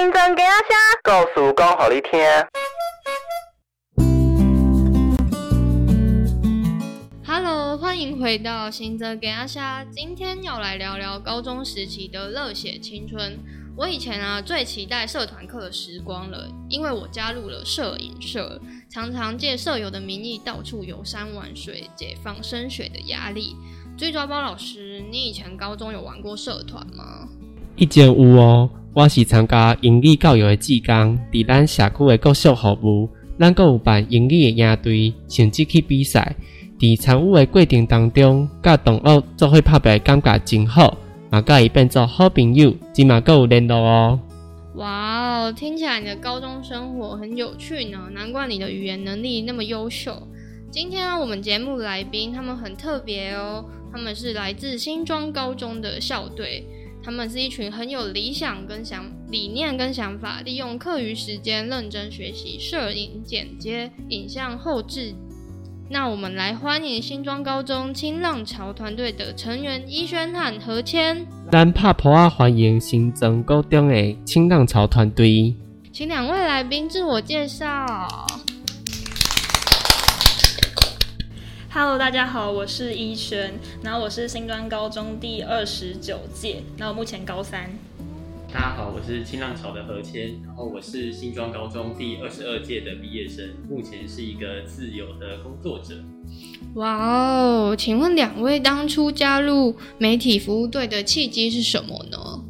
新增给阿虾，告诉讲好你听。Hello，欢迎回到新泽给阿虾。今天要来聊聊高中时期的热血青春。我以前啊最期待社团课的时光了，因为我加入了摄影社，常常借舍友的名义到处游山玩水，解放升学的压力。追抓包老师，你以前高中有玩过社团吗？一间屋哦，我是参加英语教育的志工，伫咱社区的各小服务，咱阁有办英语的营队，甚至去比赛。伫参与的过程当中，甲同学做伙拍白，感觉真好。嘛，甲伊变做好朋友，今嘛阁有联络哦。哇哦，听起来你的高中生活很有趣呢，难怪你的语言能力那么优秀。今天我们节目来宾他们很特别哦，他们是来自新庄高中的校队，他们是一群很有理想跟想理念跟想法，利用课余时间认真学习摄影、剪接、影像后置。那我们来欢迎新庄高中青浪潮团队的成员伊轩和何谦。咱拍婆啊，欢迎新增高中的青浪潮团队，请两位来宾自我介绍。Hello，大家好，我是依轩，然后我是新庄高中第二十九届，那我目前高三。大家好，我是新浪潮的何谦，然后我是新庄高中第二十二届的毕业生，目前是一个自由的工作者。哇哦，请问两位当初加入媒体服务队的契机是什么呢？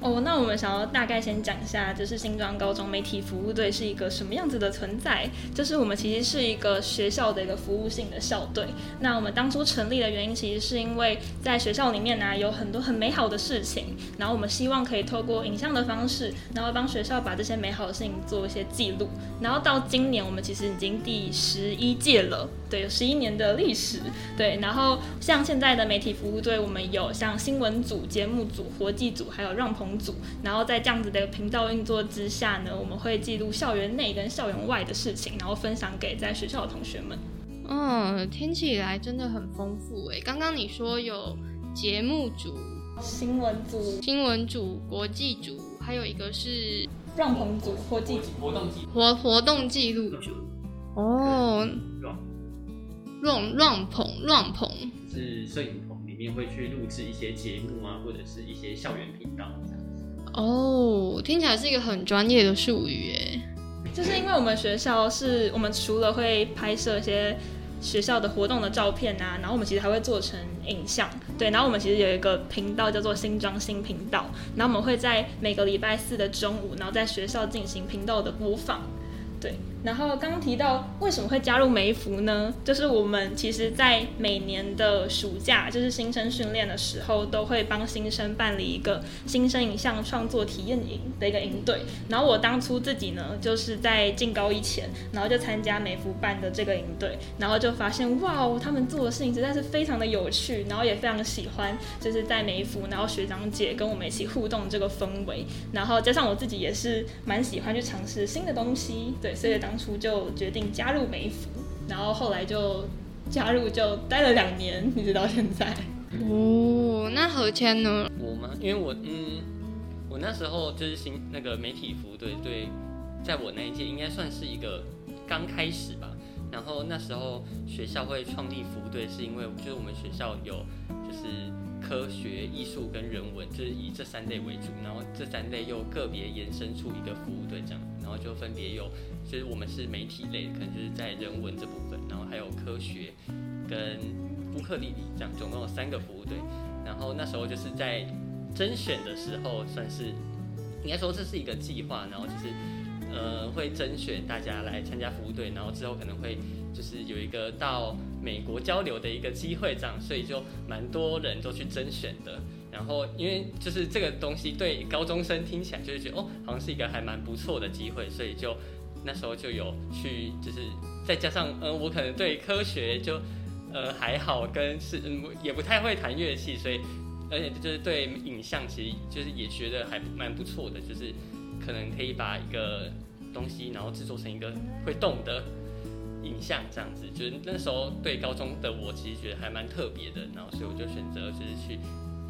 哦，那我们想要大概先讲一下，就是新庄高中媒体服务队是一个什么样子的存在。就是我们其实是一个学校的一个服务性的校队。那我们当初成立的原因，其实是因为在学校里面呢有很多很美好的事情，然后我们希望可以透过影像的方式，然后帮学校把这些美好的事情做一些记录。然后到今年，我们其实已经第十一届了，对，有十一年的历史。对，然后像现在的媒体服务队，我们有像新闻组、节目组、活计组，还有让棚。组，然后在这样子的频道运作之下呢，我们会记录校园内跟校园外的事情，然后分享给在学校的同学们。嗯，听起来真的很丰富诶。刚刚你说有节目组、新闻组、新闻组、国际组，还有一个是让棚组、国际组、活动记活活动记录组。哦，让让棚让棚是摄影棚里面会去录制一些节目啊，或者是一些校园频道。哦，听起来是一个很专业的术语诶。就是因为我们学校是我们除了会拍摄一些学校的活动的照片啊，然后我们其实还会做成影像，对。然后我们其实有一个频道叫做新装新频道，然后我们会在每个礼拜四的中午，然后在学校进行频道的播放，对。然后刚提到为什么会加入梅福呢？就是我们其实，在每年的暑假，就是新生训练的时候，都会帮新生办理一个新生影像创作体验营的一个营队。然后我当初自己呢，就是在进高一前，然后就参加梅福办的这个营队，然后就发现哇哦，他们做的事情实在是非常的有趣，然后也非常喜欢，就是在梅福，然后学长姐跟我们一起互动这个氛围，然后加上我自己也是蛮喜欢去尝试新的东西，对，所以当。当初就决定加入美服，然后后来就加入，就待了两年，一直到现在。哦，那何谦呢？我吗？因为我嗯，我那时候就是新那个媒体服队，对，在我那一届应该算是一个刚开始吧。然后那时候学校会创立服队，是因为就是我们学校有就是。科学、艺术跟人文，就是以这三类为主，然后这三类又个别延伸出一个服务队这样，然后就分别有，就是我们是媒体类，可能就是在人文这部分，然后还有科学跟乌克丽丽这样，总共有三个服务队。然后那时候就是在甄选的时候，算是应该说这是一个计划，然后就是呃会甄选大家来参加服务队，然后之后可能会。就是有一个到美国交流的一个机会，这样，所以就蛮多人都去甄选的。然后，因为就是这个东西对高中生听起来就是觉得哦，好像是一个还蛮不错的机会，所以就那时候就有去，就是再加上嗯，我可能对科学就呃还好，跟是嗯也不太会弹乐器，所以而且就是对影像其实就是也学得还蛮不错的，就是可能可以把一个东西然后制作成一个会动的。影像这样子，就是那时候对高中的我其实觉得还蛮特别的，然后所以我就选择就是去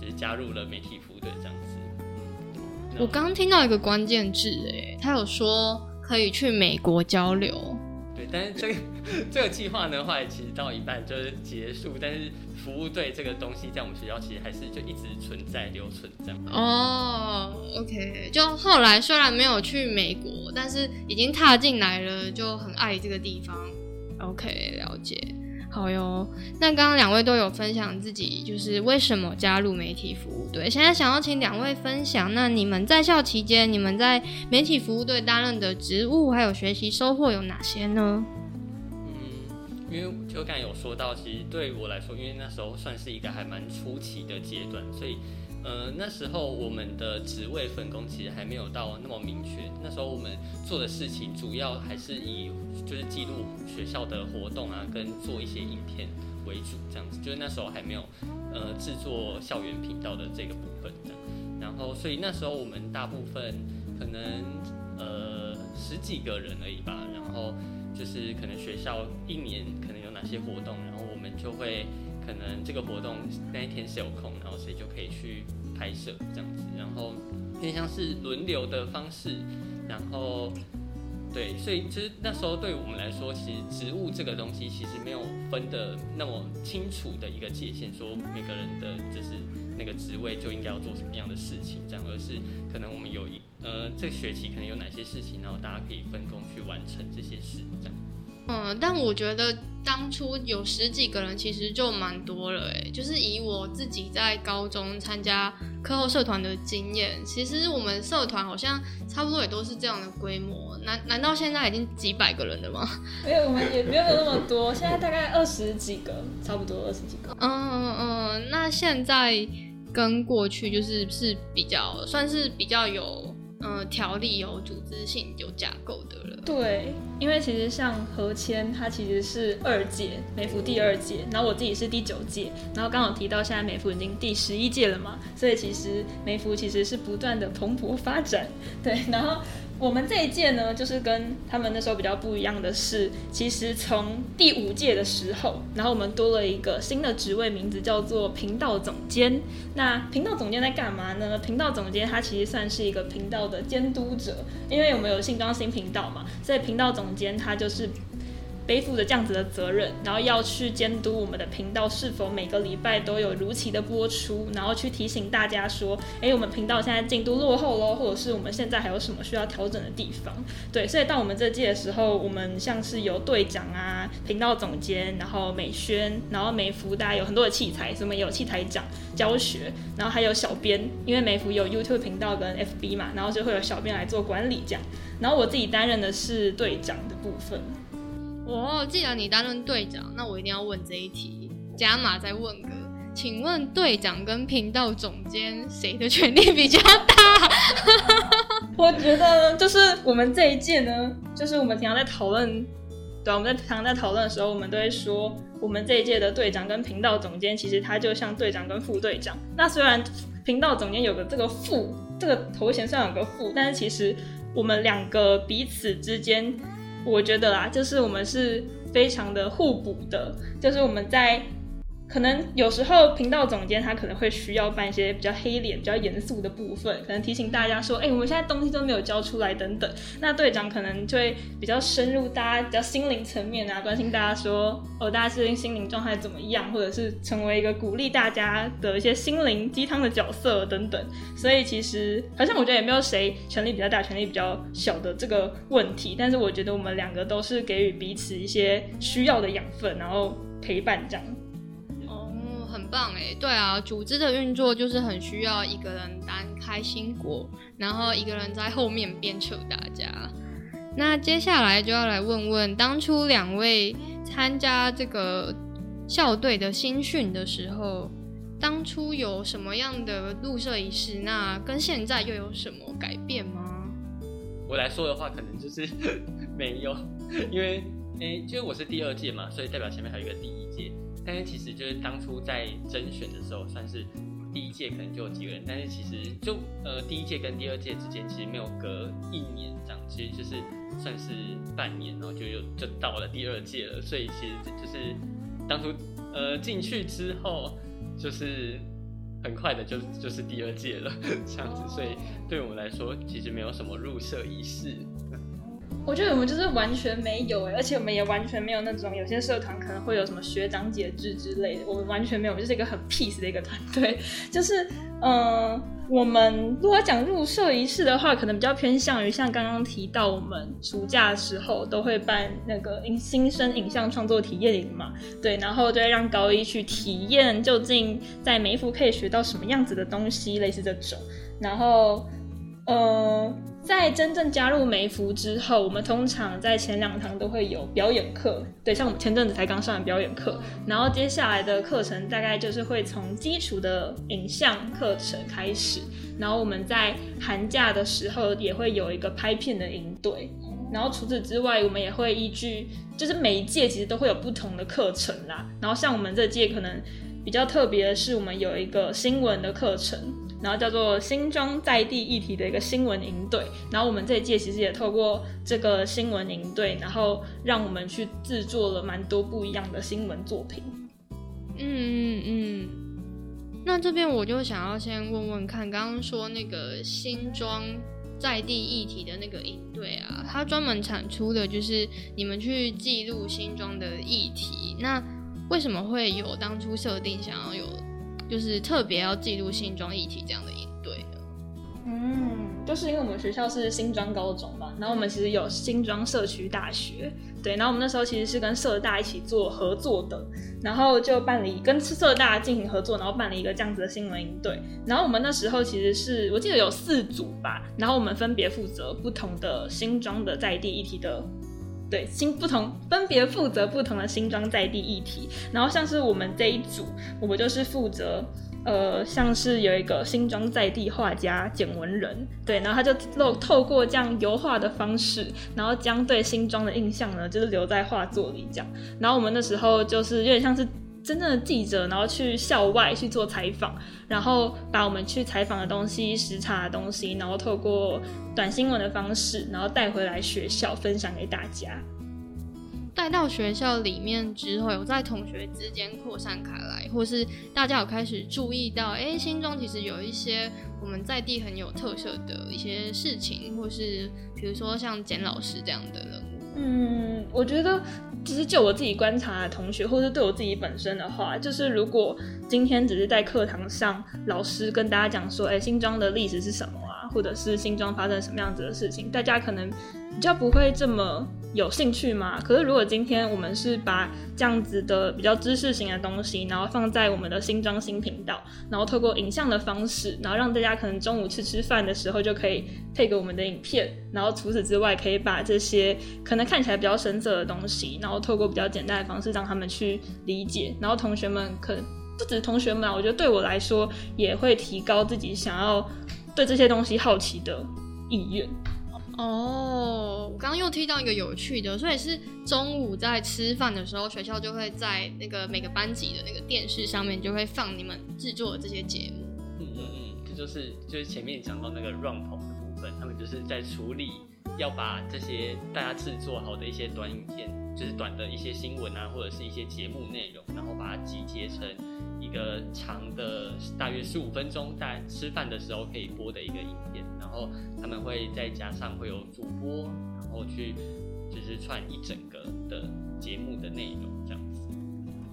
就是加入了媒体服队这样子。我刚刚听到一个关键字，哎，他有说可以去美国交流。对，但是这个 这个计划呢，后来其实到一半就是结束，但是服务队这个东西在我们学校其实还是就一直存在留存这样。哦，OK，就后来虽然没有去美国，但是已经踏进来了，就很爱这个地方。OK，了解。好哟，那刚刚两位都有分享自己就是为什么加入媒体服务队。现在想要请两位分享，那你们在校期间，你们在媒体服务队担任的职务还有学习收获有哪些呢？因为就刚有说到，其实对我来说，因为那时候算是一个还蛮初期的阶段，所以。呃，那时候我们的职位分工其实还没有到那么明确。那时候我们做的事情主要还是以就是记录学校的活动啊，跟做一些影片为主，这样子。就是那时候还没有呃制作校园频道的这个部分的。然后，所以那时候我们大部分可能呃十几个人而已吧。然后就是可能学校一年可能有哪些活动，然后我们就会。可能这个活动那一天是有空，然后谁就可以去拍摄这样子，然后偏向是轮流的方式，然后对，所以其实那时候对我们来说，其实职务这个东西其实没有分的那么清楚的一个界限，说每个人的就是那个职位就应该要做什么样的事情这样，而是可能我们有一呃这个学期可能有哪些事情，然后大家可以分工去完成这些事这样。嗯，但我觉得当初有十几个人，其实就蛮多了哎。就是以我自己在高中参加课后社团的经验，其实我们社团好像差不多也都是这样的规模。难难道现在已经几百个人了吗？没有，我们也没有那么多，现在大概二十几个，差不多二十几个。嗯嗯嗯，那现在跟过去就是是比较算是比较有。嗯，条例有组织性、有架构的了。对，因为其实像何谦，他其实是二届美孚第二届，然后我自己是第九届，然后刚好提到现在美孚已经第十一届了嘛，所以其实美孚其实是不断的蓬勃发展。对，然后。我们这一届呢，就是跟他们那时候比较不一样的是，其实从第五届的时候，然后我们多了一个新的职位，名字叫做频道总监。那频道总监在干嘛呢？频道总监他其实算是一个频道的监督者，因为我们有新装新频道嘛，所以频道总监他就是。背负着这样子的责任，然后要去监督我们的频道是否每个礼拜都有如期的播出，然后去提醒大家说，哎，我们频道现在进度落后喽，或者是我们现在还有什么需要调整的地方。对，所以到我们这届的时候，我们像是有队长啊、频道总监，然后美宣，然后美服，大家有很多的器材，什么有器材长教学，然后还有小编，因为美服有 YouTube 频道跟 FB 嘛，然后就会有小编来做管理这样。然后我自己担任的是队长的部分。哦，既然你担任队长，那我一定要问这一题，加码再问个，请问队长跟频道总监谁的权力比较大？我觉得就是我们这一届呢，就是我们平常在讨论，对，我们在平常在讨论的时候，我们都会说，我们这一届的队长跟频道总监，其实他就像队长跟副队长。那虽然频道总监有个这个副这个头衔，上有个副，但是其实我们两个彼此之间。我觉得啦，就是我们是非常的互补的，就是我们在。可能有时候频道总监他可能会需要办一些比较黑脸、比较严肃的部分，可能提醒大家说，哎，我们现在东西都没有交出来等等。那队长可能就会比较深入大家比较心灵层面啊，关心大家说，哦，大家最近心灵状态怎么样，或者是成为一个鼓励大家的一些心灵鸡汤的角色等等。所以其实好像我觉得也没有谁权力比较大、权力比较小的这个问题，但是我觉得我们两个都是给予彼此一些需要的养分，然后陪伴这样。棒哎，对啊，组织的运作就是很需要一个人担开心果，然后一个人在后面鞭策大家。那接下来就要来问问，当初两位参加这个校队的新训的时候，当初有什么样的入社仪式？那跟现在又有什么改变吗？我来说的话，可能就是 没有，因为诶，因为我是第二届嘛，所以代表前面还有一个第一届。但是其实就是当初在甄选的时候，算是第一届可能就有几个人，但是其实就呃第一届跟第二届之间其实没有隔一年这样，其实就是算是半年，然后就有就到了第二届了。所以其实就是当初呃进去之后，就是很快的就就是第二届了，这样子，所以对我们来说其实没有什么入社仪式。我觉得我们就是完全没有哎，而且我们也完全没有那种有些社团可能会有什么学长姐制之类的，我们完全没有，就是一个很 peace 的一个团队。就是嗯，我们如果讲入社仪式的话，可能比较偏向于像刚刚提到，我们暑假的时候都会办那个新生影像创作体验营嘛，对，然后就会让高一去体验究竟在梅福可以学到什么样子的东西，类似这种，然后呃。在真正加入梅福之后，我们通常在前两堂都会有表演课，对，像我们前阵子才刚上完表演课，然后接下来的课程大概就是会从基础的影像课程开始，然后我们在寒假的时候也会有一个拍片的营队，然后除此之外，我们也会依据，就是每一届其实都会有不同的课程啦，然后像我们这届可能比较特别的是，我们有一个新闻的课程。然后叫做新庄在地议题的一个新闻营队，然后我们这一届其实也透过这个新闻营队，然后让我们去制作了蛮多不一样的新闻作品。嗯嗯嗯。那这边我就想要先问问看，刚刚说那个新庄在地议题的那个营队啊，它专门产出的就是你们去记录新庄的议题，那为什么会有当初设定想要有？就是特别要记录新庄议题这样的应对的，嗯，就是因为我们学校是新庄高中嘛，然后我们其实有新庄社区大学，对，然后我们那时候其实是跟社大一起做合作的，然后就办理跟社大进行合作，然后办了一个这样子的新闻营队，然后我们那时候其实是我记得有四组吧，然后我们分别负责不同的新庄的在地议题的。对，新不同分别负责不同的新装在地议题，然后像是我们这一组，我们就是负责，呃，像是有一个新装在地画家简文人，对，然后他就透透过这样油画的方式，然后将对新装的印象呢，就是留在画作里这样，然后我们那时候就是有点像是。真正的记者，然后去校外去做采访，然后把我们去采访的东西、实查的东西，然后透过短新闻的方式，然后带回来学校分享给大家。带到学校里面之后，有在同学之间扩散开来，或是大家有开始注意到，哎，心中其实有一些我们在地很有特色的一些事情，或是比如说像简老师这样的人物。嗯，我觉得。其实就我自己观察的同学，或者对我自己本身的话，就是如果今天只是在课堂上，老师跟大家讲说，哎，新庄的历史是什么啊，或者是新庄发生什么样子的事情，大家可能比较不会这么。有兴趣吗？可是如果今天我们是把这样子的比较知识型的东西，然后放在我们的新装新频道，然后透过影像的方式，然后让大家可能中午吃吃饭的时候就可以配给我们的影片，然后除此之外，可以把这些可能看起来比较深色的东西，然后透过比较简单的方式让他们去理解，然后同学们可能不止同学们啊，我觉得对我来说也会提高自己想要对这些东西好奇的意愿。哦，我刚刚又听到一个有趣的，所以是中午在吃饭的时候，学校就会在那个每个班级的那个电视上面就会放你们制作的这些节目。嗯嗯嗯，这就是就是前面讲到那个 run 棚的部分，他们就是在处理要把这些大家制作好的一些短影片，就是短的一些新闻啊，或者是一些节目内容，然后把它集结成一个长的大约十五分钟，在吃饭的时候可以播的一个影片。然后他们会再加上会有主播，然后去就是串一整个的节目的内容这样子。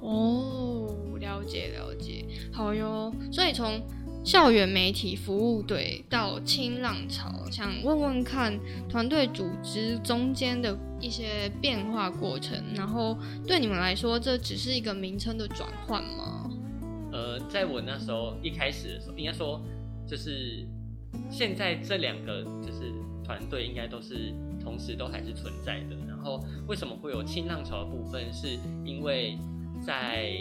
哦，了解了解，好哟。所以从校园媒体服务队到清浪潮，想问问看团队组织中间的一些变化过程，然后对你们来说，这只是一个名称的转换吗？呃，在我那时候一开始的时候，应该说就是。现在这两个就是团队应该都是同时都还是存在的。然后为什么会有新浪潮的部分？是因为在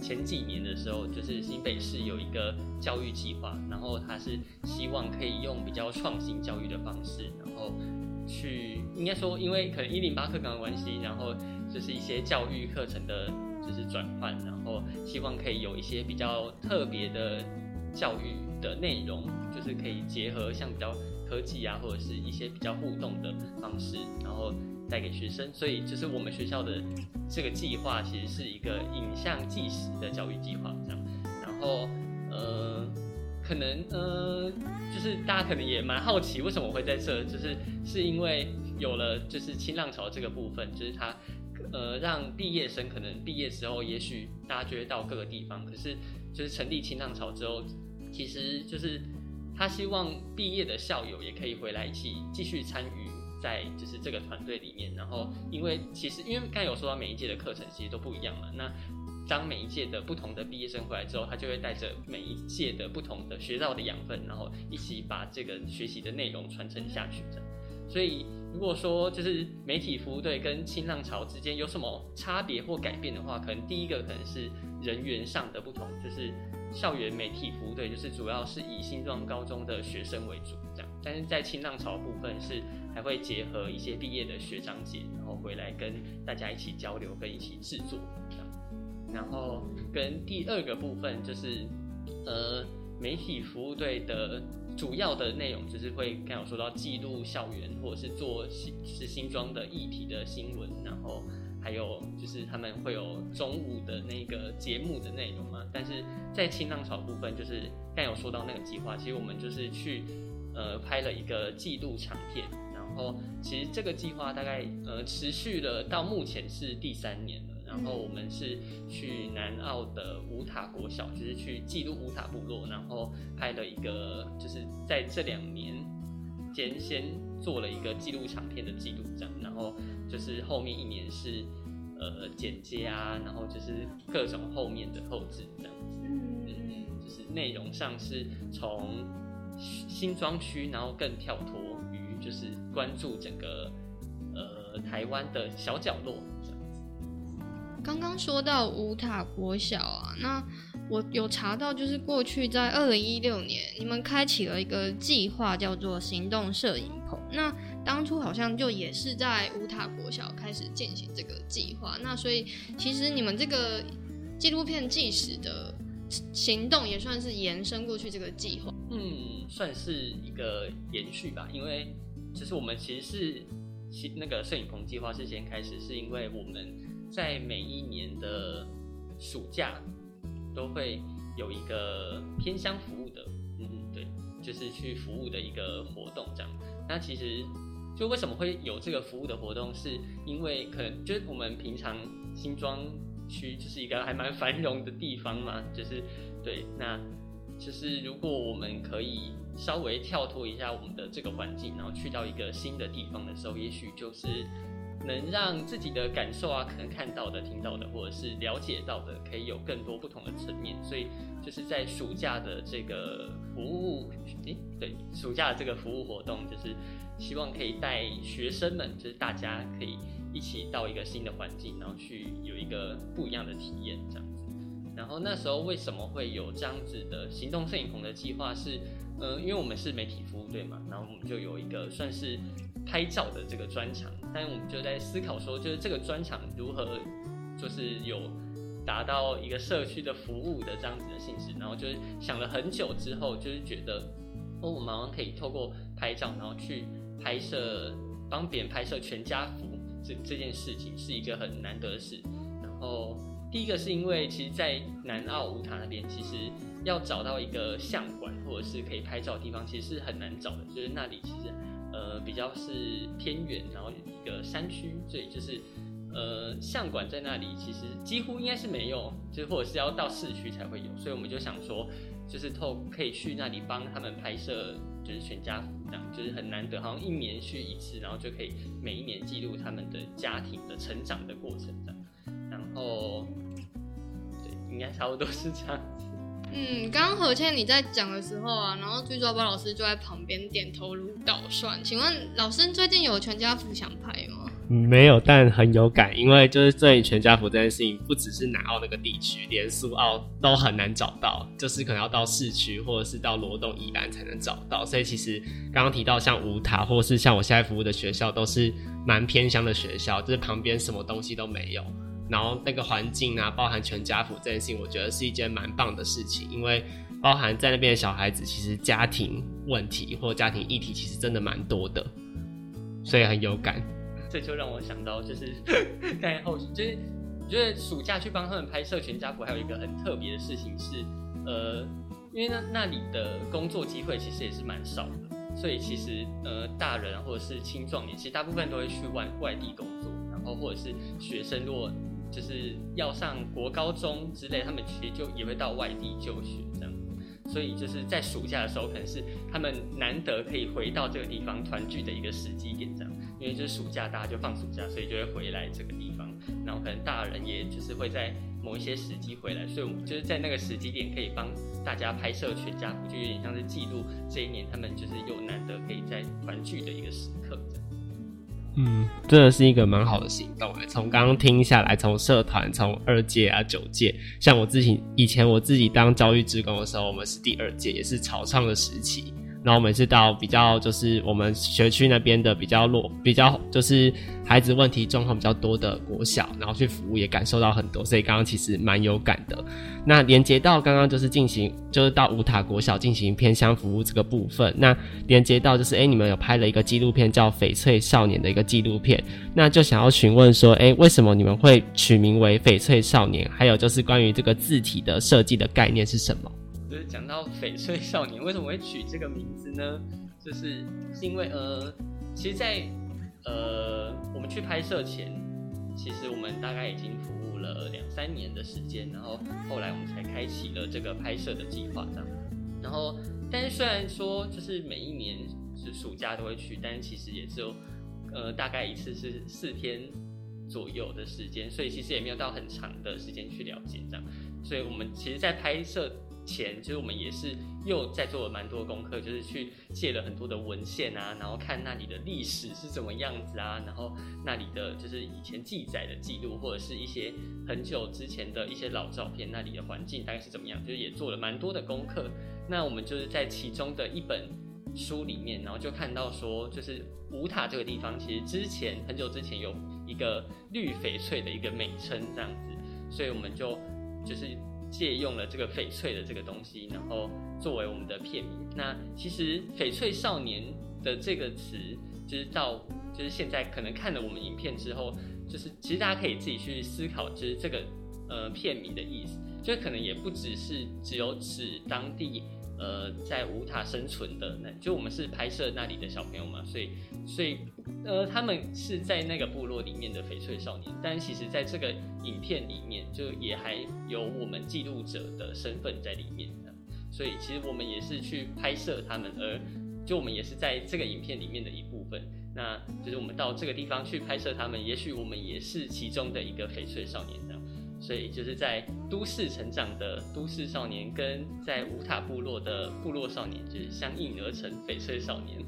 前几年的时候，就是新北市有一个教育计划，然后他是希望可以用比较创新教育的方式，然后去应该说，因为可能一零八课纲的关系，然后就是一些教育课程的就是转换，然后希望可以有一些比较特别的教育。的内容就是可以结合像比较科技啊，或者是一些比较互动的方式，然后带给学生。所以就是我们学校的这个计划其实是一个影像纪实的教育计划，这样。然后呃，可能呃，就是大家可能也蛮好奇为什么我会在这，就是是因为有了就是新浪潮这个部分，就是它呃让毕业生可能毕业时候也许大家就会到各个地方，可是就是成立新浪潮之后，其实就是他希望毕业的校友也可以回来一起继续参与在就是这个团队里面，然后因为其实因为刚才有说到每一届的课程其实都不一样嘛，那。当每一届的不同的毕业生回来之后，他就会带着每一届的不同的学到的养分，然后一起把这个学习的内容传承下去。所以如果说就是媒体服务队跟新浪潮之间有什么差别或改变的话，可能第一个可能是人员上的不同，就是校园媒体服务队就是主要是以新庄高中的学生为主，这样，但是在新浪潮部分是还会结合一些毕业的学长姐，然后回来跟大家一起交流跟一起制作这样。然后跟第二个部分就是，呃，媒体服务队的主要的内容就是会刚有说到记录校园或者是做新是新装的议题的新闻，然后还有就是他们会有中午的那个节目的内容嘛。但是在新浪潮部分，就是刚有说到那个计划，其实我们就是去呃拍了一个记录长片，然后其实这个计划大概呃持续了到目前是第三年了。然后我们是去南澳的五塔国小，就是去记录五塔部落，然后拍了一个，就是在这两年间先做了一个记录长片的记录，这样，然后就是后面一年是呃剪接啊，然后就是各种后面的后置这样子，嗯，就是内容上是从新庄区，然后更跳脱于就是关注整个呃台湾的小角落。刚刚说到五塔国小啊，那我有查到，就是过去在二零一六年，你们开启了一个计划，叫做行动摄影棚。那当初好像就也是在五塔国小开始进行这个计划。那所以其实你们这个纪录片纪实的行动，也算是延伸过去这个计划。嗯，算是一个延续吧。因为其实我们其实是那个摄影棚计划是先开始，是因为我们。在每一年的暑假，都会有一个偏乡服务的，嗯嗯，对，就是去服务的一个活动这样。那其实就为什么会有这个服务的活动，是因为可能就是我们平常新庄区就是一个还蛮繁荣的地方嘛，就是对，那就是如果我们可以稍微跳脱一下我们的这个环境，然后去到一个新的地方的时候，也许就是。能让自己的感受啊，可能看到的、听到的，或者是了解到的，可以有更多不同的层面。所以就是在暑假的这个服务，诶，对，暑假的这个服务活动，就是希望可以带学生们，就是大家可以一起到一个新的环境，然后去有一个不一样的体验，这样子。然后那时候为什么会有这样子的行动摄影棚的计划？是，呃，因为我们是媒体服务队嘛，然后我们就有一个算是。拍照的这个专场，但我们就在思考说，就是这个专场如何，就是有达到一个社区的服务的这样子的性质，然后就是想了很久之后，就是觉得，哦，我们好像可以透过拍照，然后去拍摄，帮别人拍摄全家福这这件事情是一个很难得的事。然后第一个是因为，其实，在南澳五塔那边，其实要找到一个相馆或者是可以拍照的地方，其实是很难找的，就是那里其实。呃，比较是偏远，然后一个山区，所以就是，呃，相馆在那里其实几乎应该是没有，就是或者是要到市区才会有，所以我们就想说，就是透可以去那里帮他们拍摄，就是全家福这样，就是很难得，好像一年去一次，然后就可以每一年记录他们的家庭的成长的过程这样，然后，对，应该差不多是这样。嗯，刚刚何倩你在讲的时候啊，然后剧作包老师就在旁边点头如捣蒜。请问老师最近有全家福想拍吗？没有，但很有感，因为就是这里全家福这件事情，不只是南澳那个地区，连苏澳都很难找到，就是可能要到市区或者是到罗东以南才能找到。所以其实刚刚提到像五塔，或者是像我现在服务的学校，都是蛮偏乡的学校，就是旁边什么东西都没有。然后那个环境啊，包含全家福这件事情，我觉得是一件蛮棒的事情，因为包含在那边的小孩子，其实家庭问题或家庭议题其实真的蛮多的，所以很有感。这就让我想到，就是 在后，就是我觉得暑假去帮他们拍摄全家福，还有一个很特别的事情是，呃。因为那那里的工作机会其实也是蛮少的，所以其实呃大人或者是青壮年，其实大部分都会去外外地工作，然后或者是学生如果就是要上国高中之类，他们其实就也会到外地就学这样。所以就是在暑假的时候，可能是他们难得可以回到这个地方团聚的一个时机点这样。因为就是暑假大家就放暑假，所以就会回来这个地方。然后可能大人也就是会在某一些时机回来，所以我们就是在那个时机点可以帮大家拍摄全家福，就有点像是记录这一年他们就是有难得可以在团聚的一个时刻这样。嗯，真的是一个蛮好的行动诶。从刚刚听下来，从社团，从二届啊、九届，像我自己以前我自己当教育职工的时候，我们是第二届，也是草创的时期。然后每次到比较就是我们学区那边的比较弱、比较就是孩子问题状况比较多的国小，然后去服务也感受到很多，所以刚刚其实蛮有感的。那连接到刚刚就是进行就是到五塔国小进行偏乡服务这个部分，那连接到就是哎你们有拍了一个纪录片叫《翡翠少年》的一个纪录片，那就想要询问说，哎为什么你们会取名为翡翠少年？还有就是关于这个字体的设计的概念是什么？就是讲到翡翠少年为什么会取这个名字呢？就是是因为呃，其实，在呃我们去拍摄前，其实我们大概已经服务了两三年的时间，然后后来我们才开启了这个拍摄的计划这样。然后，但是虽然说就是每一年是暑假都会去，但是其实也只有呃大概一次是四天左右的时间，所以其实也没有到很长的时间去了解这样。所以我们其实，在拍摄。前其实我们也是又在做了蛮多功课，就是去借了很多的文献啊，然后看那里的历史是怎么样子啊，然后那里的就是以前记载的记录，或者是一些很久之前的一些老照片，那里的环境大概是怎么样，就是也做了蛮多的功课。那我们就是在其中的一本书里面，然后就看到说，就是五塔这个地方，其实之前很久之前有一个绿翡翠的一个美称这样子，所以我们就就是。借用了这个翡翠的这个东西，然后作为我们的片名。那其实“翡翠少年”的这个词，就是到就是现在可能看了我们影片之后，就是其实大家可以自己去思考，就是这个呃片名的意思，就可能也不只是只有指当地。呃，在五塔生存的那，就我们是拍摄那里的小朋友嘛，所以，所以，呃，他们是在那个部落里面的翡翠少年，但其实在这个影片里面，就也还有我们记录者的身份在里面的，所以其实我们也是去拍摄他们，而就我们也是在这个影片里面的一部分，那就是我们到这个地方去拍摄他们，也许我们也是其中的一个翡翠少年。所以就是在都市成长的都市少年，跟在五塔部落的部落少年，就是相应而成翡翠少年。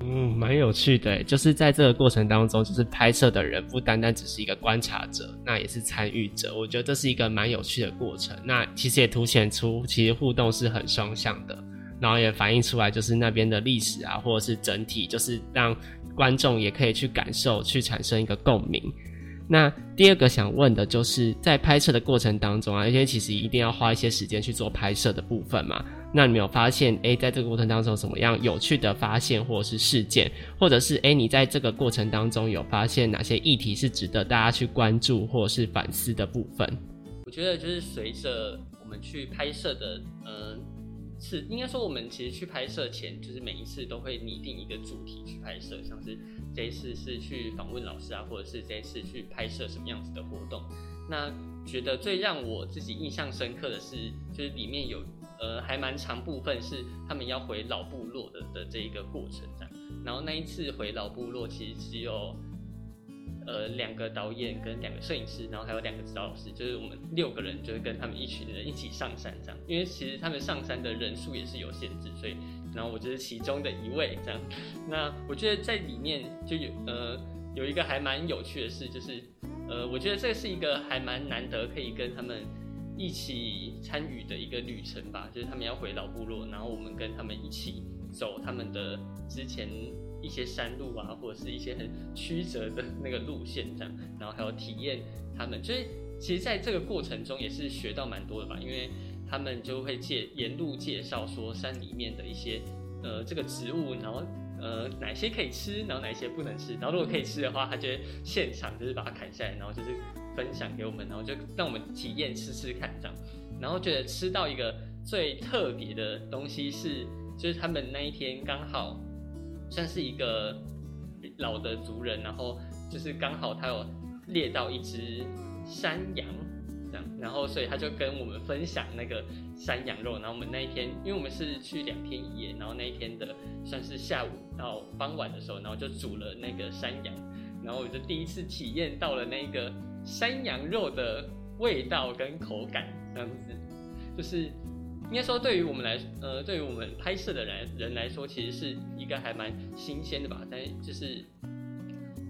嗯，蛮有趣的，就是在这个过程当中，就是拍摄的人不单单只是一个观察者，那也是参与者。我觉得这是一个蛮有趣的过程。那其实也凸显出，其实互动是很双向的，然后也反映出来，就是那边的历史啊，或者是整体，就是让观众也可以去感受，去产生一个共鸣。那第二个想问的就是在拍摄的过程当中啊，因为其实一定要花一些时间去做拍摄的部分嘛。那你没有发现，诶，在这个过程当中什么样有趣的发现或者是事件，或者是诶，你在这个过程当中有发现哪些议题是值得大家去关注或者是反思的部分？我觉得就是随着我们去拍摄的，嗯。是应该说，我们其实去拍摄前，就是每一次都会拟定一个主题去拍摄，像是这一次是去访问老师啊，或者是这一次去拍摄什么样子的活动。那觉得最让我自己印象深刻的是，就是里面有呃还蛮长部分是他们要回老部落的的这一个过程这样。然后那一次回老部落，其实只有。呃，两个导演跟两个摄影师，然后还有两个指导老师，就是我们六个人，就是跟他们一群人一起上山这样。因为其实他们上山的人数也是有限制，所以，然后我就是其中的一位这样。那我觉得在里面就有呃有一个还蛮有趣的事，就是呃我觉得这是一个还蛮难得可以跟他们一起参与的一个旅程吧，就是他们要回老部落，然后我们跟他们一起走他们的之前。一些山路啊，或者是一些很曲折的那个路线这样，然后还有体验他们，就是其实在这个过程中也是学到蛮多的吧，因为他们就会介沿路介绍说山里面的一些呃这个植物，然后呃哪些可以吃，然后哪些不能吃，然后如果可以吃的话，他就会现场就是把它砍下来，然后就是分享给我们，然后就让我们体验吃吃看这样，然后觉得吃到一个。最特别的东西是，就是他们那一天刚好算是一个老的族人，然后就是刚好他有猎到一只山羊，这样，然后所以他就跟我们分享那个山羊肉，然后我们那一天，因为我们是去两天一夜，然后那一天的算是下午到傍晚的时候，然后就煮了那个山羊，然后我就第一次体验到了那个山羊肉的味道跟口感，这样子，就是应该说对于我们来，呃，对于我们拍摄的人人来说，其实是一个还蛮新鲜的吧，但就是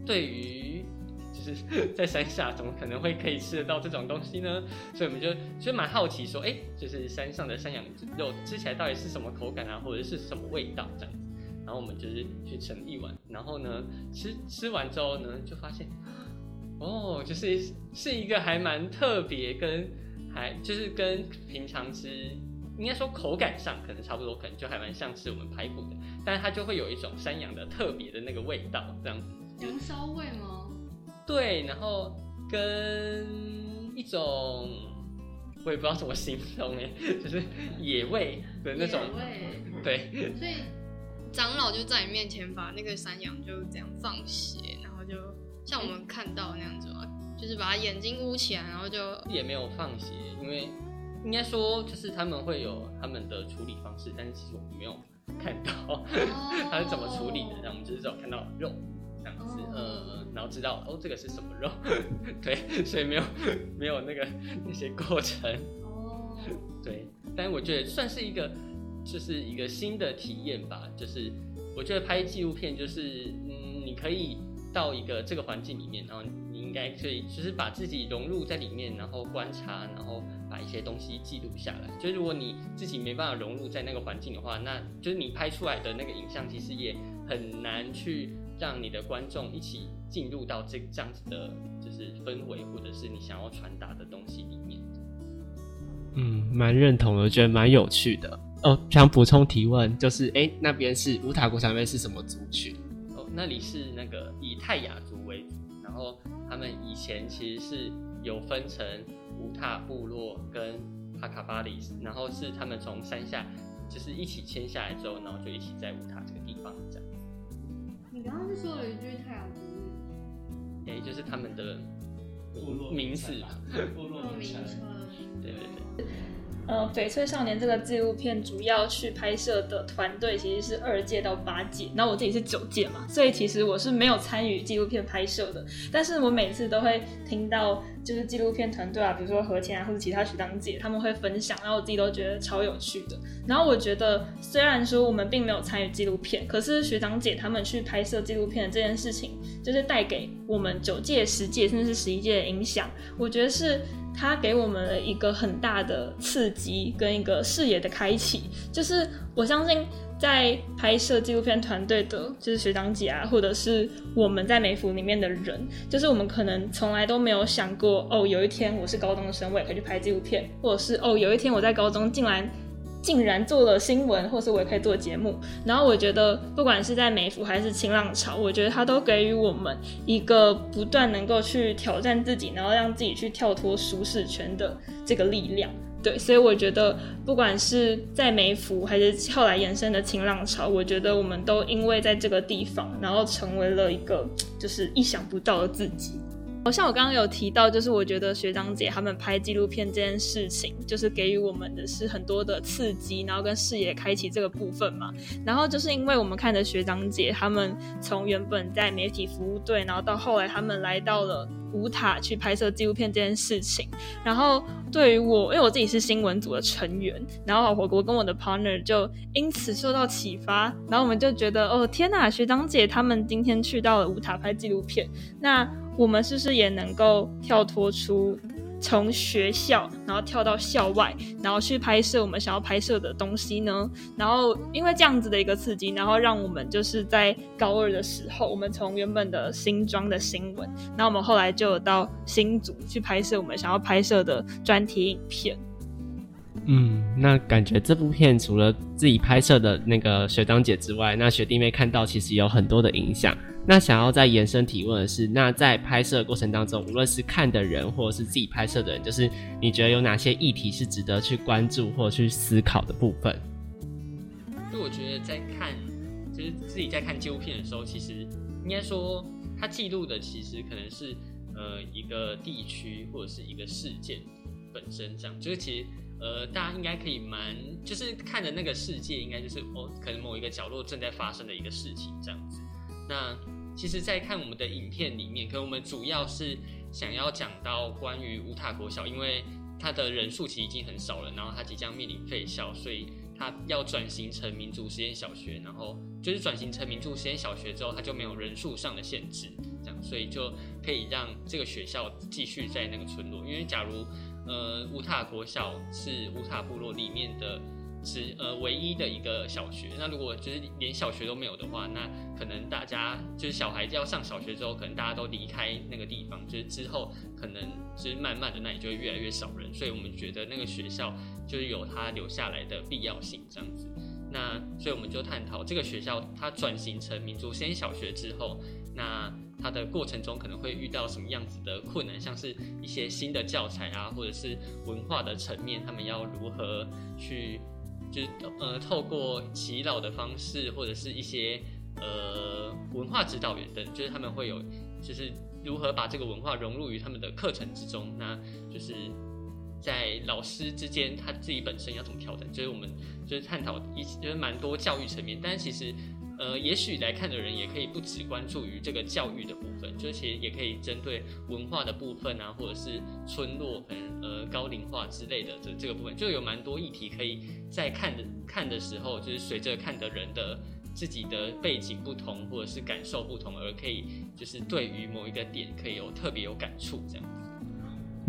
对于就是 在山下怎么可能会可以吃得到这种东西呢？所以我们就就蛮好奇说，哎、就是山上的山羊肉吃起来到底是什么口感啊，或者是什么味道这样子。然后我们就是去盛一碗，然后呢吃吃完之后呢，就发现，哦，就是是一个还蛮特别，跟还就是跟平常吃，应该说口感上可能差不多，可能就还蛮像是我们排骨的，但是它就会有一种山羊的特别的那个味道，这样子。羊骚味吗？对，然后跟一种我也不知道怎么形容哎，就是野味的那种，野味。对，所以长老就在你面前把那个山羊就这样放血，然后就像我们看到那样子嘛，就是把它眼睛捂起来，然后就也没有放血，因为应该说就是他们会有他们的处理方式，但是其实我们没有 看到 他是怎么处理的，然后我们只是只有看到肉这样子，哦呃，然后知道哦这个是什么肉，对，所以没有没有那个那些过程，哦，对，但是我觉得算是一个，就是一个新的体验吧。就是我觉得拍纪录片，就是嗯，你可以到一个这个环境里面，然后你应该可以，就是把自己融入在里面，然后观察，然后把一些东西记录下来。就如果你自己没办法融入在那个环境的话，那就是你拍出来的那个影像，其实也很难去让你的观众一起进入到这这样子的，就是氛围，或者是你想要传达的东西里面。嗯，蛮认同的，我觉得蛮有趣的。哦，想补充提问，就是哎、诶那边是乌塔国小那边是什么族群？哦，那里是那个以泰雅族为主，然后他们以前其实是有分成乌塔部落跟帕卡巴里，然后是他们从山下就是一起迁下来之后，然后就一起在乌塔这个地方这样，你刚刚是说了一句太阳族语，诶，就是他们的部落名字，部落名称，，对对对，呃，《翡翠少年》这个纪录片主要去拍摄的团队其实是二届到八届，然后我自己是九届嘛，所以其实我是没有参与纪录片拍摄的。但是我每次都会听到，就是纪录片团队啊，比如说何谦啊，或者其他学长姐，他们会分享，然后我自己都觉得超有趣的。然后我觉得，虽然说我们并没有参与纪录片，可是学长姐他们去拍摄纪录片的这件事情，就是带给我们九届、十届甚至是十一届的影响，我觉得是它给我们了一个很大的刺激跟一个视野的开启。就是我相信，在拍摄纪录片团队的，就是学长姐啊，或者是我们在美服里面的人，就是我们可能从来都没有想过，哦，有一天我是高中生，我也可以去拍纪录片，或者是哦，有一天我在高中竟然。竟然做了新闻，或是我也可以做节目。然后我觉得，不管是在美服还是新浪潮，我觉得它都给予我们一个不断能够去挑战自己，然后让自己去跳脱舒适圈的这个力量。对，所以我觉得，不管是在美服还是后来延伸的新浪潮，我觉得我们都因为在这个地方，然后成为了一个就是意想不到的自己。好像我刚刚有提到，就是我觉得学长姐他们拍纪录片这件事情，就是给予我们的是很多的刺激，然后跟视野开启这个部分嘛。然后就是因为我们看着学长姐他们从原本在媒体服务队，然后到后来他们来到了舞塔去拍摄纪录片这件事情，然后对于我，因为我自己是新闻组的成员，然后我我跟我的 partner 就因此受到启发，然后我们就觉得哦天呐，学长姐他们今天去到了舞塔拍纪录片，那我们是不是也能够跳脱出从学校，然后跳到校外，然后去拍摄我们想要拍摄的东西呢？然后因为这样子的一个刺激，然后让我们就是在高二的时候，我们从原本的新装的新闻，然后我们后来就到新组去拍摄我们想要拍摄的专题影片。嗯，那感觉这部片除了自己拍摄的那个学长姐之外，那学弟妹看到其实有很多的影响。那想要再延伸提问的是，那在拍摄过程当中，无论是看的人或者是自己拍摄的人，就是你觉得有哪些议题是值得去关注或去思考的部分？就我觉得在看，就是自己在看纪录片的时候，其实应该说，它记录的其实可能是呃一个地区或者是一个事件本身这样，就是其实。呃，大家应该可以蛮，就是看的那个世界，应该就是哦，可能某一个角落正在发生的一个事情这样子。那其实，在看我们的影片里面，可能我们主要是想要讲到关于乌塔国小，因为它的人数其实已经很少了，然后它即将面临废校，所以它要转型成民族实验小学，然后就是转型成民族实验小学之后，它就没有人数上的限制，这样，所以就可以让这个学校继续在那个村落，因为假如。呃，乌塔国小是乌塔部落里面的，是呃唯一的一个小学。那如果就是连小学都没有的话，那可能大家就是小孩子要上小学之后，可能大家都离开那个地方，就是之后可能就是慢慢的那里就会越来越少人。所以我们觉得那个学校就是有它留下来的必要性这样子。那所以我们就探讨这个学校它转型成民族先小学之后，那。它的过程中可能会遇到什么样子的困难，像是一些新的教材啊，或者是文化的层面，他们要如何去，就是呃透过祈祷的方式，或者是一些呃文化指导员等，就是他们会有，就是如何把这个文化融入于他们的课程之中，那就是在老师之间他自己本身要怎么调整，就是我们就是探讨一就是蛮多教育层面，但是其实。呃，也许来看的人也可以不只关注于这个教育的部分，就其实也可以针对文化的部分啊，或者是村落可能呃高龄化之类的这这个部分，就有蛮多议题可以在看的看的时候，就是随着看的人的自己的背景不同或者是感受不同，而可以就是对于某一个点可以有特别有感触这样。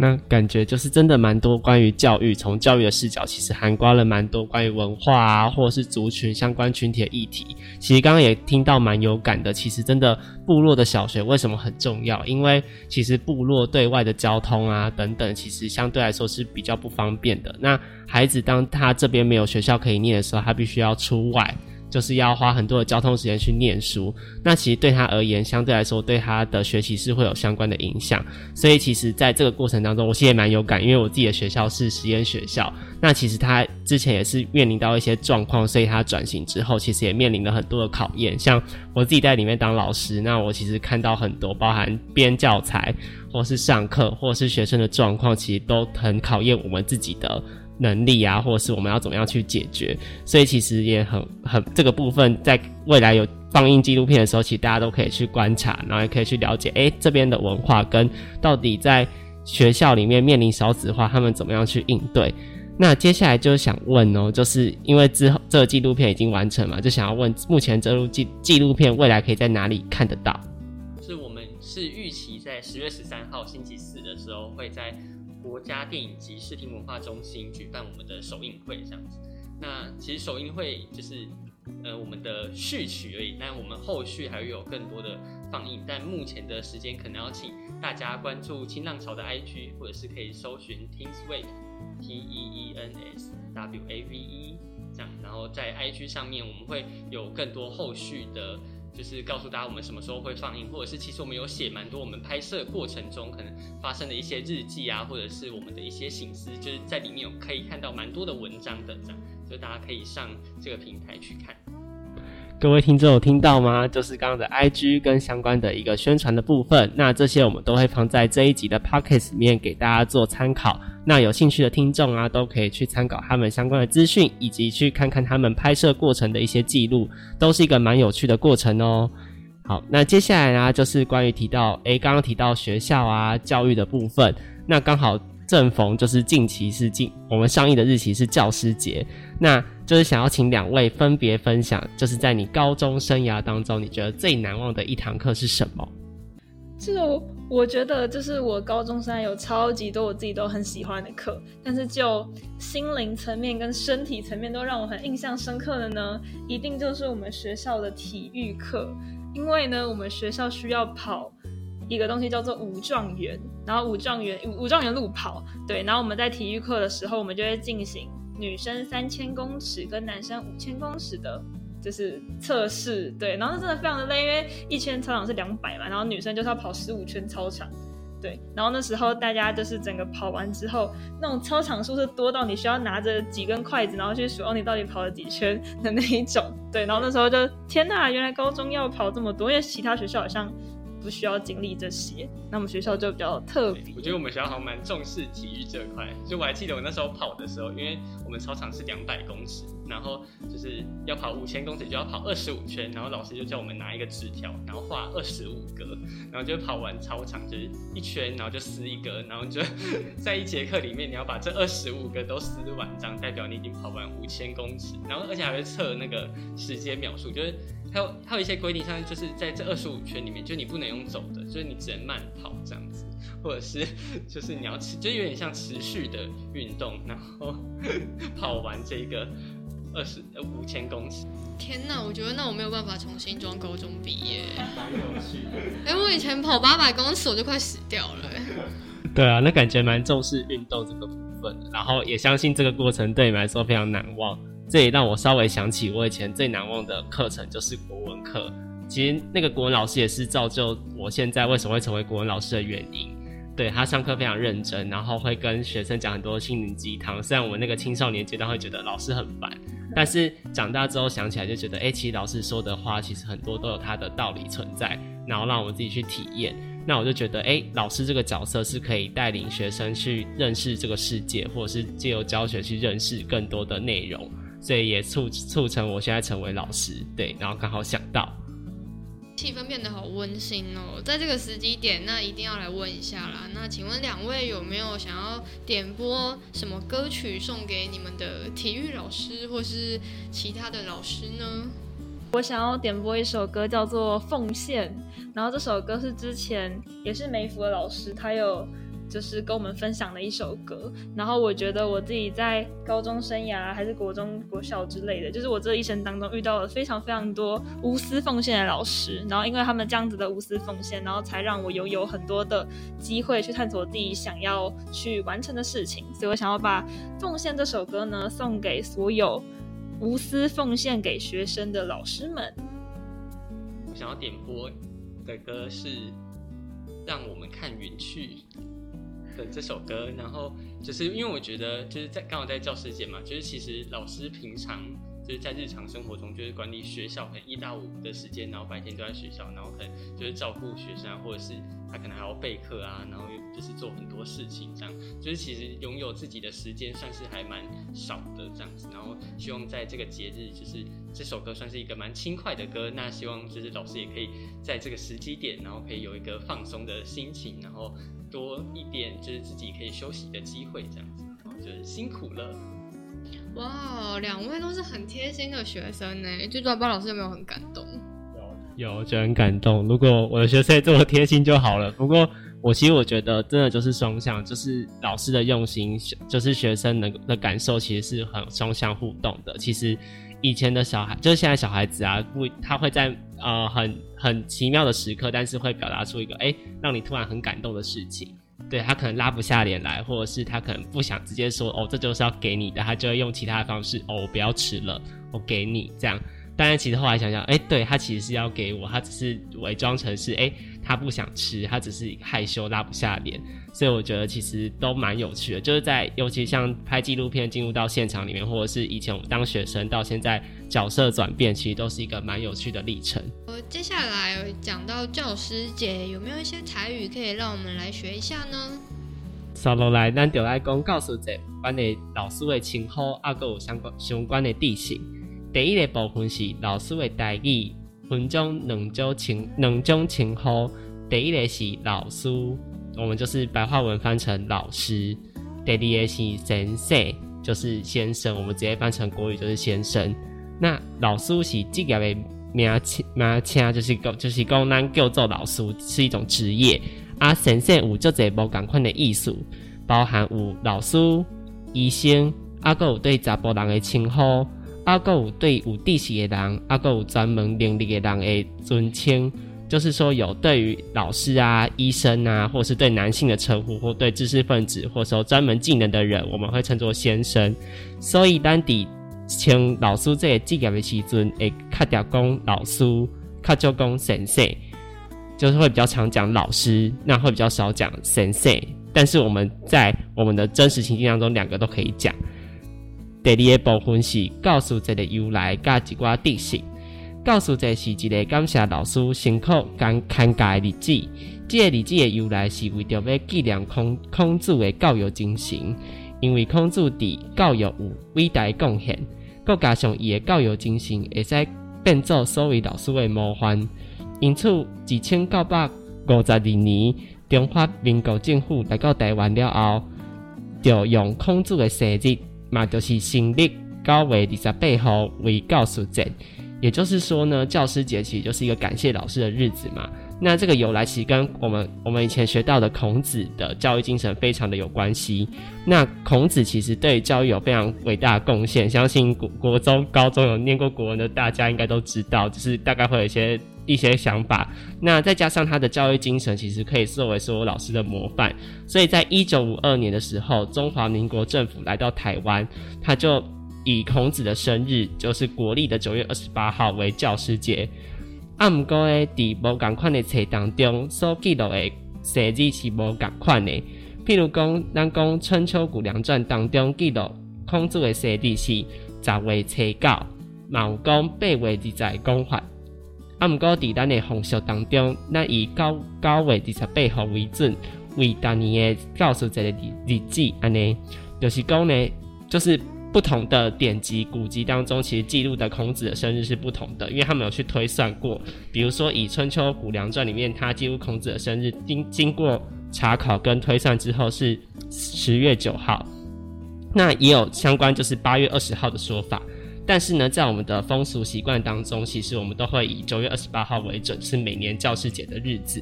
那感觉就是真的蛮多关于教育，从教育的视角，其实涵盖了蛮多关于文化啊，或者是族群相关群体的议题。其实刚刚也听到蛮有感的。其实真的部落的小学为什么很重要？因为其实部落对外的交通啊等等，其实相对来说是比较不方便的。那孩子当他这边没有学校可以念的时候，他必须要出外。就是要花很多的交通时间去念书，那其实对他而言，相对来说对他的学习是会有相关的影响。所以其实在这个过程当中，我其实也蛮有感，因为我自己的学校是实验学校，那其实他之前也是面临到一些状况，所以他转型之后，其实也面临了很多的考验。像我自己在里面当老师，那我其实看到很多包含编教材，或是上课，或是学生的状况，其实都很考验我们自己的。能力啊，或者是我们要怎么样去解决，所以其实也很很这个部分，在未来有放映纪录片的时候，其实大家都可以去观察，然后也可以去了解，哎，这边的文化跟到底在学校里面面临少子化，他们怎么样去应对。那接下来就是想问哦，就是因为之后这个纪录片已经完成嘛，就想要问，目前这部纪纪录片未来可以在哪里看得到？是我们是预期在十月十三号星期四的时候会在。国家电影及视听文化中心举办我们的首映会，这样子。那其实首映会就是呃我们的序曲而已，但我们后续还会有更多的放映。但目前的时间可能要请大家关注新浪潮的 IG，或者是可以搜寻 Teens Wave，T E E N S W A V E 这样。然后在 IG 上面我们会有更多后续的。就是告诉大家我们什么时候会放映，或者是其实我们有写蛮多我们拍摄过程中可能发生的一些日记啊，或者是我们的一些醒思，就是在里面有可以看到蛮多的文章的，这样，就大家可以上这个平台去看。各位听众有听到吗？就是刚刚的 IG 跟相关的一个宣传的部分，那这些我们都会放在这一集的 Pockets 里面给大家做参考。那有兴趣的听众啊，都可以去参考他们相关的资讯，以及去看看他们拍摄过程的一些记录，都是一个蛮有趣的过程哦。好，那接下来呢，就是关于提到，诶，刚刚提到学校啊教育的部分，那刚好。正逢就是近期是近我们上映的日期是教师节，那就是想要请两位分别分享，就是在你高中生涯当中，你觉得最难忘的一堂课是什么？就我觉得，就是我高中生有超级多我自己都很喜欢的课，但是就心灵层面跟身体层面都让我很印象深刻的呢，一定就是我们学校的体育课，因为呢，我们学校需要跑。一个东西叫做武状元，然后武状元武状元路跑，对，然后我们在体育课的时候，我们就会进行女生三千公尺跟男生五千公尺的。就是测试，对，然后真的非常的累，因为一圈操场是两百嘛，然后女生就是要跑十五圈操场，对，然后那时候大家就是整个跑完之后，那种操场数是多到你需要拿着几根筷子，然后去数哦你到底跑了几圈的那一种，对，然后那时候就天呐，原来高中要跑这么多，因为其他学校好像。不需要经历这些，那我们学校就比较特别。我觉得我们学校好像蛮重视体育这块，就我还记得我那时候跑的时候，因为我们操场是两百公尺，然后就是要跑五千公尺就要跑二十五圈，然后老师就叫我们拿一个纸条，然后画二十五格，然后就跑完操场就是一圈，然后就撕一格，然后就在一节课里面你要把这二十五个都撕完，这样代表你已经跑完五千公尺，然后而且还会测那个时间秒数，就是。还有还有一些规定，像就是在这二十五圈里面，就你不能用走的，就是你只能慢跑这样子，或者是就是你要持，就有点像持续的运动，然后 跑完这个二十呃五千公尺。天哪，我觉得那我没有办法重新装高中毕业。蛮有趣的。哎，我以前跑八百公尺我就快死掉了。对啊，那感觉蛮重视运动这个部分的，然后也相信这个过程对你们来说非常难忘。这也让我稍微想起我以前最难忘的课程，就是国文课。其实那个国文老师也是造就我现在为什么会成为国文老师的原因。对他上课非常认真，然后会跟学生讲很多心灵鸡汤。虽然我们那个青少年阶段会觉得老师很烦，但是长大之后想起来就觉得，哎，其实老师说的话其实很多都有他的道理存在。然后让我们自己去体验。那我就觉得，哎，老师这个角色是可以带领学生去认识这个世界，或者是借由教学去认识更多的内容。所以也促促成我现在成为老师，对，然后刚好想到，气氛变得好温馨哦。在这个时机点，那一定要来问一下啦。那请问两位有没有想要点播什么歌曲送给你们的体育老师或是其他的老师呢？我想要点播一首歌，叫做《奉献》，然后这首歌是之前也是梅福的老师，他有。就是跟我们分享的一首歌，然后我觉得我自己在高中生涯还是国中、国小之类的，就是我这一生当中遇到了非常非常多无私奉献的老师，然后因为他们这样子的无私奉献，然后才让我拥有很多的机会去探索自己想要去完成的事情，所以我想要把《奉献》这首歌呢送给所有无私奉献给学生的老师们。我想要点播的歌是《让我们看云去》。这首歌，然后就是因为我觉得就是在刚好在教师节嘛，就是其实老师平常就是在日常生活中就是管理学校，可能一到五的时间，然后白天都在学校，然后可能就是照顾学生，或者是他可能还要备课啊，然后就是做很多事情，这样就是其实拥有自己的时间算是还蛮少的这样子。然后希望在这个节日，就是这首歌算是一个蛮轻快的歌，那希望就是老师也可以在这个时机点，然后可以有一个放松的心情，然后。多一点就是自己可以休息的机会，这样子，就是辛苦了。哇，两位都是很贴心的学生呢，最主要包老师有没有很感动？有，有，就很感动。如果我的学生这么贴心就好了。不过我其实我觉得真的就是双向，就是老师的用心，就是学生的的感受，其实是很双向互动的。其实以前的小孩，就是现在小孩子啊，不，他会在呃很。很奇妙的时刻，但是会表达出一个哎，让你突然很感动的事情。对他可能拉不下脸来，或者是他可能不想直接说哦，这就是要给你的，他就会用其他的方式哦，我不要吃了，我给你这样。但是其实后来想想，哎，对他其实是要给我，他只是伪装成是哎，他不想吃，他只是害羞拉不下脸。所以我觉得其实都蛮有趣的，就是在尤其像拍纪录片进入到现场里面，或者是以前我们当学生到现在角色转变，其实都是一个蛮有趣的历程。呃，接下来讲到教师节，有没有一些台语可以让我们来学一下呢？扫落来，咱就来讲教师节关的老师的称呼，啊，个有相关相关的地形。第一个部分是老师的待遇，分中两种情两种称呼。第一个是老师，我们就是白话文翻成老师；第二个是先生，就是先生，我们直接翻成国语就是先生。那老师是职业的名称，名称就是讲就是讲咱叫做老师是一种职业。啊，先生有做者无共款的艺术，包含有老师、医生，啊，个有对查甫人的称呼。啊，个有对有知识的人，啊，个有专门能力的人的尊称。就是说有对于老师啊、医生啊，或是对男性的称呼，或对知识分子，或说专门技能的人，我们会称作先生。所以，当伫称老师这个职业的时阵，会较调讲老师，较少讲先生，就是会比较常讲老师，那会比较少讲先生。但是我们在我们的真实情境当中，两个都可以讲。第二个部分是告诉这个由来，加一寡特性。告诉这是一个感谢老师辛苦跟看家的日子。这个日子的由来是为着要纪念孔孔子的教育精神，因为孔子伫教育有伟大贡献，佮加上伊的教育精神会使变做所谓老师的模范。因此，一千九百五十二年，中华民国政府来到台湾了后，就用孔子的生日，嘛就是新历九月二十八号为教师节。也就是说呢，教师节其实就是一个感谢老师的日子嘛。那这个由来其实跟我们我们以前学到的孔子的教育精神非常的有关系。那孔子其实对教育有非常伟大的贡献，相信国国中、高中有念过国文的大家应该都知道，就是大概会有一些一些想法。那再加上他的教育精神，其实可以作为所有老师的模范。所以在一九五二年的时候，中华民国政府来到台湾，他就。以孔子的生日，就是国历的九月二十八号为教师节。啊，毋过诶，伫无共款的册当中所记录的生日是无共款的。譬如讲，咱讲《春秋谷梁传》当中记录孔子的生日是十月初九，嘛有讲八月二十公法。啊，毋过伫咱的风俗当中，咱以九九月二十八号为准，为当年的教师节的日日子。安尼，就是讲呢，就是。不同的典籍古籍当中，其实记录的孔子的生日是不同的，因为他们有去推算过。比如说，以《春秋谷梁传》里面，他记录孔子的生日，经经过查考跟推算之后是十月九号。那也有相关就是八月二十号的说法。但是呢，在我们的风俗习惯当中，其实我们都会以九月二十八号为准，是每年教师节的日子。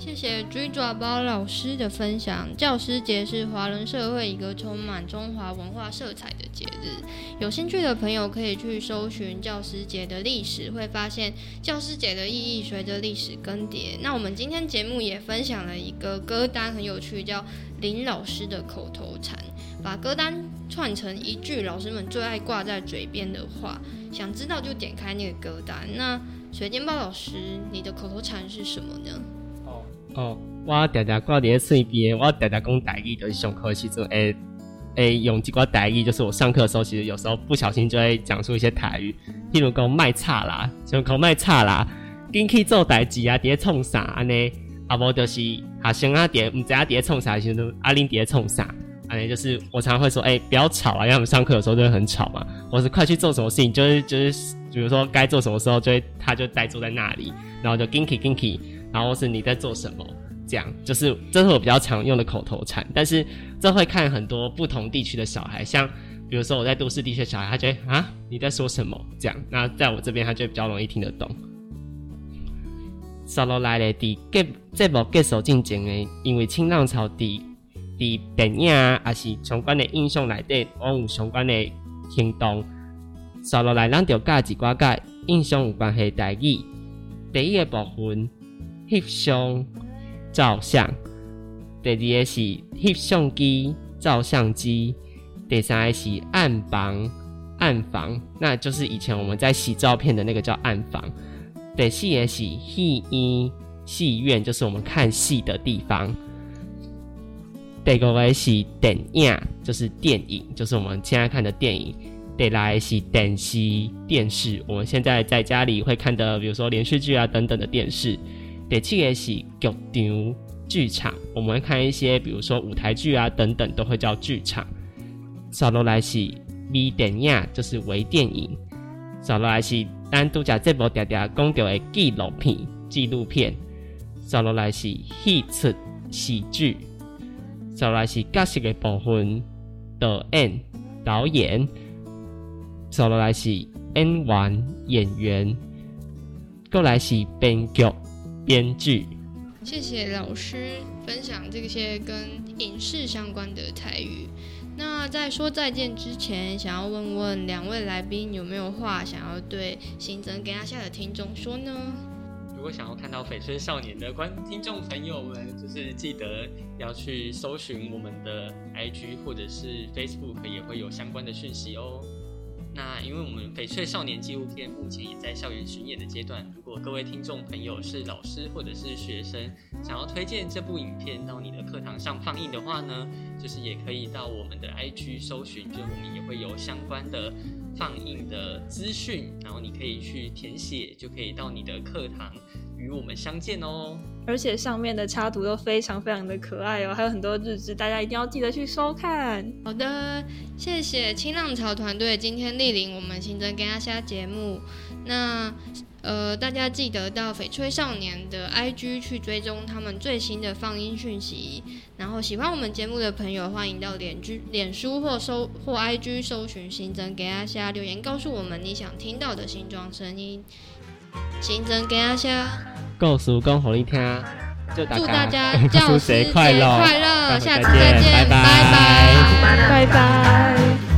谢谢追爪包老师的分享。教师节是华人社会一个充满中华文化色彩的节日。有兴趣的朋友可以去搜寻教师节的历史，会发现教师节的意义随着历史更迭。那我们今天节目也分享了一个歌单，很有趣，叫林老师的口头禅，把歌单串成一句老师们最爱挂在嘴边的话。想知道就点开那个歌单。那水煎包老师，你的口头禅是什么呢？哦，我常常挂伫嘴边，我常常讲台语，就是上课时阵会会用几挂台语，就是我上课的时候，其实有时候不小心就会讲出一些台语，譬如讲卖差啦，上课卖差啦，紧去做代志啊，伫咧创啥安尼，啊无就是学生啊伫毋知影伫咧创啥时阵，阿玲伫咧创啥，安尼就是我常常会说，哎，不要吵啊，因为我们上课有时候就会很吵嘛，或是快去做什么事情，就是就是，比如说该做什么时候，就会他就呆坐在那里，然后就紧去紧去。然后是你在做什么？这样就是这是我比较常用的口头禅，但是这会看很多不同地区的小孩，像比如说我在都市地区小孩，他觉得啊你在说什么？这样，那在我这边他就比较容易听得懂。收落来的第结这部结束进前的，因为清浪潮的的电影啊，还是相关的印象来的，往有相关的行动。收落来，咱就加几挂个印象有关系代语，第一个部分。翕相照相，第二个是翕相机照相机，第三个是暗房暗房，那就是以前我们在洗照片的那个叫暗房。第四个是戏院戏院，就是我们看戏的地方。第五个是电影，就是电影，就是我们现在看的电影。第六个是电视电视，我们现在在家里会看的，比如说连续剧啊等等的电视。第七个是剧场，剧场，我们会看一些，比如说舞台剧啊等等，都会叫剧场。扫落来是微电影，就是微电影。扫落来是单独讲这部嗲嗲讲到的纪录片，纪录片。扫落来是戏出喜剧。扫来是角色的部分，导演导演。扫落来是演员演员。过来是编剧。编剧，谢谢老师分享这些跟影视相关的台语。那在说再见之前，想要问问两位来宾有没有话想要对新增给阿下的听众说呢？如果想要看到翡翠少年的观听众朋友们，就是记得要去搜寻我们的 IG 或者是 Facebook，也会有相关的讯息哦。那因为我们翡翠少年纪录片目前也在校园巡演的阶段，如果各位听众朋友是老师或者是学生，想要推荐这部影片到你的课堂上放映的话呢，就是也可以到我们的 IG 搜寻，就我们也会有相关的放映的资讯，然后你可以去填写，就可以到你的课堂与我们相见哦。而且上面的插图都非常非常的可爱哦，还有很多日志，大家一定要记得去收看。好的，谢谢清浪潮团队今天莅临我们新增跟阿虾节目。那呃，大家记得到翡翠少年的 IG 去追踪他们最新的放音讯息。然后喜欢我们节目的朋友，欢迎到脸居脸书或搜或 IG 搜寻新增给阿虾留言，告诉我们你想听到的新装声音。新增给阿虾。告诉讲好你听，祝祝大家教 教师节快乐，快乐，下次再见再见，拜拜拜拜拜拜。